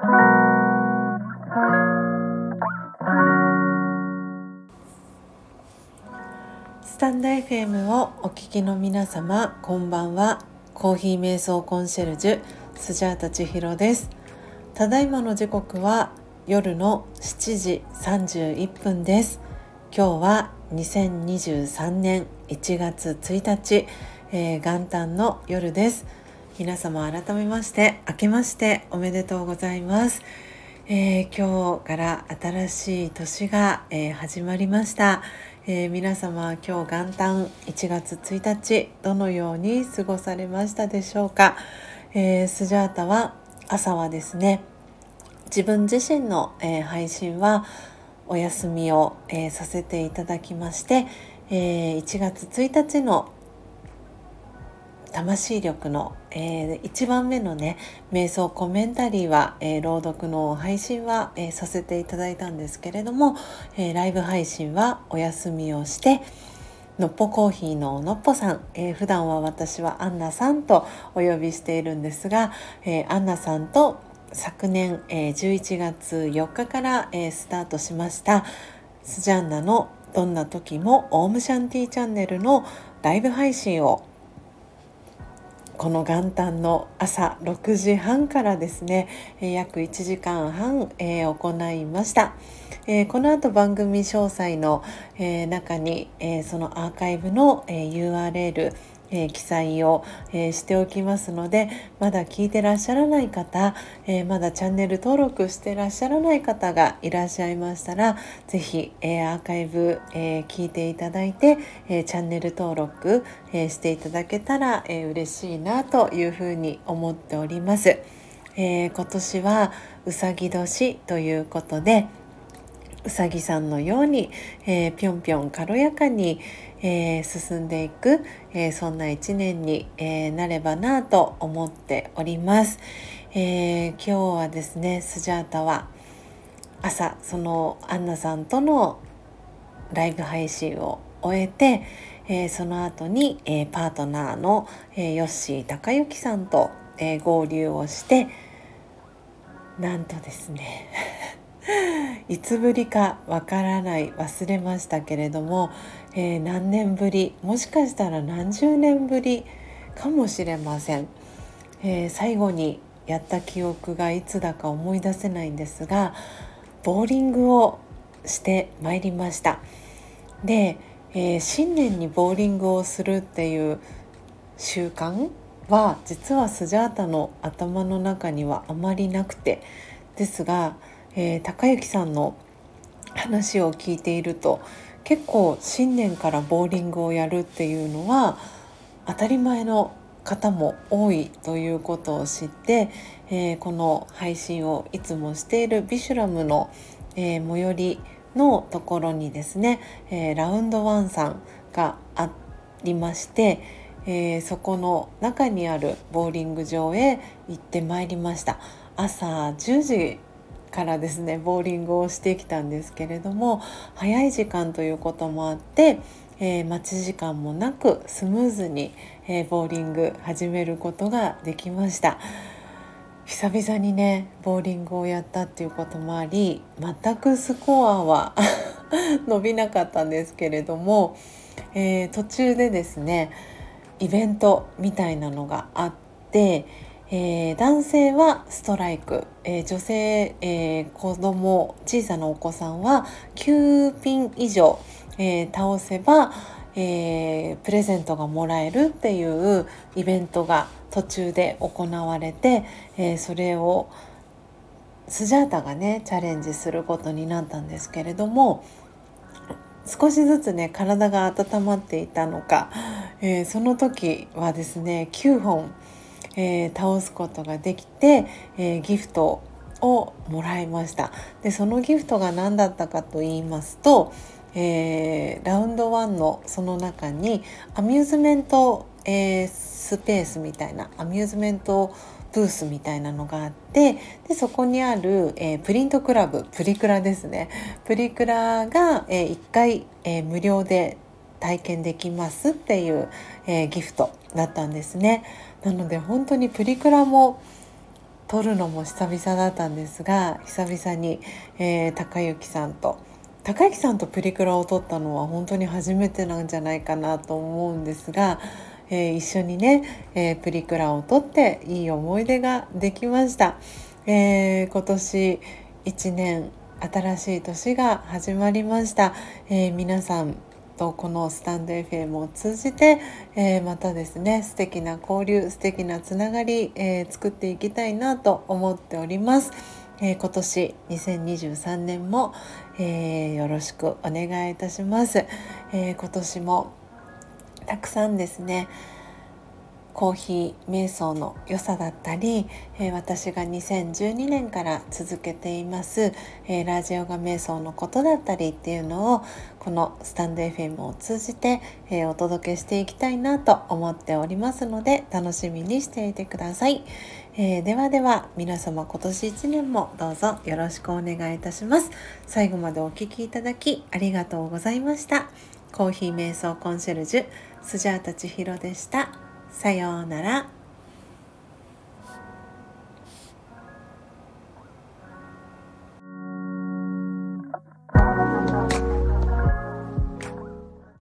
スタンド FM をお聞きの皆様こんばんは。コーヒー瞑想コンシェルジュスジャータ千尋です。ただいまの時刻は夜の7時31分です。今日は2023年1月1日、えー、元旦の夜です。皆様改めまして明けましておめでとうございます、えー、今日から新しい年が、えー、始まりました、えー、皆様今日元旦1月1日どのように過ごされましたでしょうか、えスジャータは朝はですね自分自身の、え配信はお休みを、えさせていただきまして、え1月1日の魂力の、えー、1番目のね瞑想コメンタリーは、えー、朗読の配信は、えー、させていただいたんですけれども、えライブ配信はお休みをしてのっぽコーヒーののっぽさん、えー、普段は私はアンナさんとお呼びしているんですが、えアンナさんと昨年、え11月4日から、えスタートしましたスジャンナのどんな時もオームシャンティーチャンネルのライブ配信をこの元旦の朝6時半からですね約1時間半、えー、行いました、えー、この後番組詳細の、えー、中に、えそのアーカイブの、え URL えー、記載を、えー、しておきますのでまだ聞いてらっしゃらない方、えー、まだチャンネル登録してらっしゃらない方がいらっしゃいましたら是非、えアーカイブ、え聞いていただいて、えチャンネル登録、えしていただけたら、え嬉しいなというふうに思っております。え今年はうさぎ年ということでうさぎさんのように、えー、ぴょんぴょん軽やかに、えー、進んでいく、えー、そんな一年に、えー、なればなと思っております、え今日はですねスジャータは朝そのアンナさんとのライブ配信を終えて、えその後に、えパートナーの、えヨッシー高之さんと、え合流をしてなんとですね いつぶりかわからない忘れましたけれども、えー、何年ぶりもしかしたら何十年ぶりかもしれません、えー、最後にやった記憶がいつだか思い出せないんですがボーリングをしてまいりました。で、えー、新年にボーリングをするっていう習慣は実はスジャータの頭の中にはあまりなくてですがえー、高之さんの話を聞いていると結構新年からボーリングをやるっていうのは当たり前の方も多いということを知って、えー、この配信をいつもしているビシュラムの、えー、最寄りのところにですね、えー、ラウンドワンさんがありまして、えー、そこの中にあるボーリング場へ行ってまいりました。朝10時からですねボーリングをしてきたんですけれども早い時間ということもあって、えー、待ち時間もなくスムーズに、えー、ボーリング始めることができました。久々にねボーリングをやったっていうこともあり全くスコアは 伸びなかったんですけれども、えー、途中でですねイベントみたいなのがあってえー、男性はストライク、えー、女性、えー、子供小さなお子さんは9ピン以上、え、倒せば、え、プレゼントがもらえるっていうイベントが途中で行われて、え、それをスジャータがねチャレンジすることになったんですけれども少しずつね体が温まっていたのか、え、その時はですね9本えー、倒すことができて、えー、ギフトをもらいました。でそのギフトが何だったかと言いますと、えー、ラウンド1のその中にアミューズメント、えー、スペースみたいなアミューズメントブースみたいなのがあってでそこにある、えー、プリントクラブプリクラですね。プリクラが、えー、1回、えー、無料で体験できますっていう、えー、ギフトだったんですね。なので本当にプリクラも撮るのも久々だったんですが久々に、えー、高之さんと高之さんとプリクラを撮ったのは本当に初めてなんじゃないかなと思うんですが、えー、一緒にね、えー、プリクラを撮っていい思い出ができました。えー今年1年新しい年が始まりました、え皆さんとこのスタンド FM を通じて、えー、またですね素敵な交流素敵なつながり、えー、作っていきたいなと思っております。えー、今年2023年も、えよろしくお願いいたします。え今年もたくさんですねコーヒー瞑想の良さだったり、えー、私が2012年から続けています、えー、ラジオが瞑想のことだったりっていうのをこのスタンド FM を通じて、えー、お届けしていきたいなと思っておりますので楽しみにしていてください、えではでは皆様今年1年もどうぞよろしくお願いいたします。最後までお聴きいただきありがとうございました。コーヒー瞑想コンシェルジュスジャータ千尋でした。さようなら。